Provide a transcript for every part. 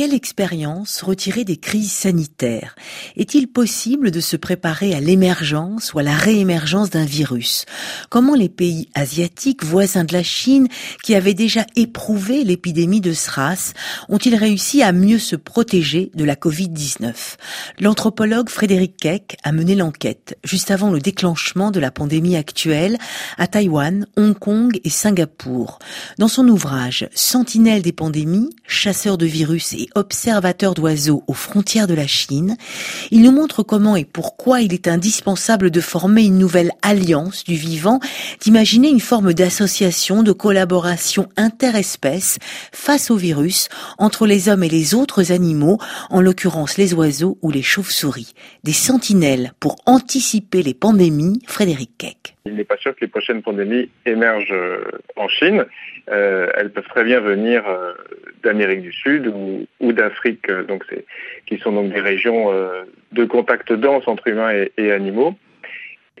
Quelle expérience retirer des crises sanitaires? Est-il possible de se préparer à l'émergence ou à la réémergence d'un virus? Comment les pays asiatiques voisins de la Chine, qui avaient déjà éprouvé l'épidémie de SRAS, ont-ils réussi à mieux se protéger de la Covid-19 L'anthropologue Frédéric Keck a mené l'enquête juste avant le déclenchement de la pandémie actuelle à Taïwan, Hong Kong et Singapour. Dans son ouvrage Sentinelle des pandémies, chasseur de virus et observateur d'oiseaux aux frontières de la Chine, il nous montre comment et pourquoi il est indispensable de former une nouvelle alliance du vivant, d'imaginer une forme d'association, de collaboration interespèces face au virus entre les hommes et les autres animaux, en l'occurrence les oiseaux ou les chauves-souris. Des sentinelles pour anticiper les pandémies, Frédéric Keck. Il n'est pas sûr que les prochaines pandémies émergent euh, en Chine. Euh, elles peuvent très bien venir euh, d'Amérique du Sud ou, d'Afrique, donc qui sont donc des régions de contact dense entre humains et, animaux.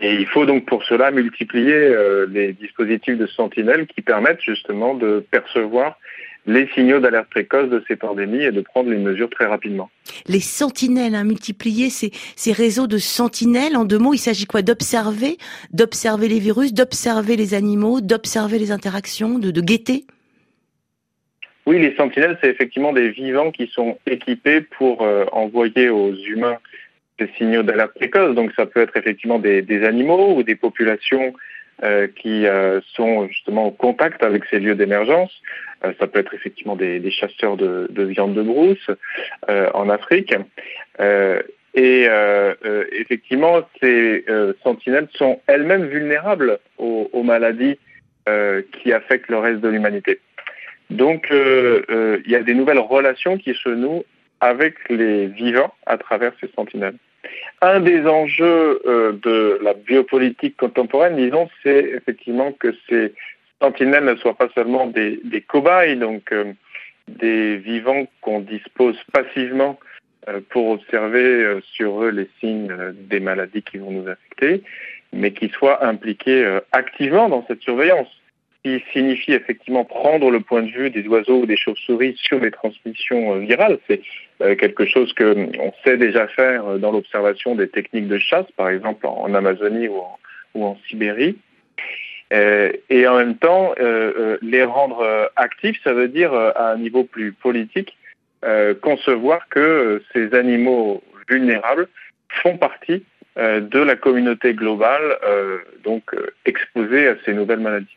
Et il faut donc pour cela multiplier les dispositifs de sentinelle qui permettent justement de percevoir les signaux d'alerte précoce de ces pandémies et de prendre les mesures très rapidement. Les sentinelles, hein, multiplier ces, réseaux de sentinelles, en deux mots, il s'agit quoi? D'observer, d'observer les virus, d'observer les animaux, d'observer les interactions, de guetter? Oui, les sentinelles, c'est effectivement des vivants qui sont équipés pour euh, envoyer aux humains ces signaux d'alerte précoce. Donc ça peut être effectivement des, des animaux ou des populations euh, qui euh, sont justement au contact avec ces lieux d'émergence. Ça peut être effectivement des, chasseurs de, viande de brousse en Afrique. et effectivement, ces sentinelles sont elles-mêmes vulnérables aux, maladies qui affectent le reste de l'humanité. Donc, il y a des nouvelles relations qui se nouent avec les vivants à travers ces sentinelles. Un des enjeux euh, de la biopolitique contemporaine, disons, c'est effectivement que ces sentinelles ne soient pas seulement des, cobayes, donc euh, des vivants qu'on dispose passivement euh, pour observer sur eux les signes des maladies qui vont nous affecter, mais qui soient impliqués activement dans cette surveillance qui signifie effectivement prendre le point de vue des oiseaux ou des chauves-souris sur les transmissions euh, virales. C'est euh, quelque chose qu'on sait déjà faire euh, dans l'observation des techniques de chasse, par exemple en Amazonie ou en, Sibérie. et en même temps, les rendre actifs, ça veut dire à un niveau plus politique, concevoir que ces animaux vulnérables font partie de la communauté globale, donc exposée à ces nouvelles maladies.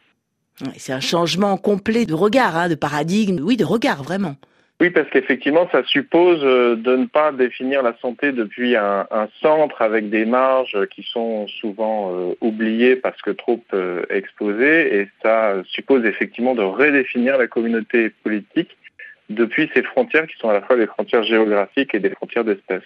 C'est un changement complet de regard, hein, de paradigme, oui, de regard vraiment. Oui, parce qu'effectivement, ça suppose euh, de ne pas définir la santé depuis un, centre avec des marges qui sont souvent euh, oubliées parce que trop euh, exposées, et ça suppose effectivement de redéfinir la communauté politique depuis ces frontières qui sont à la fois des frontières géographiques et des frontières d'espèces.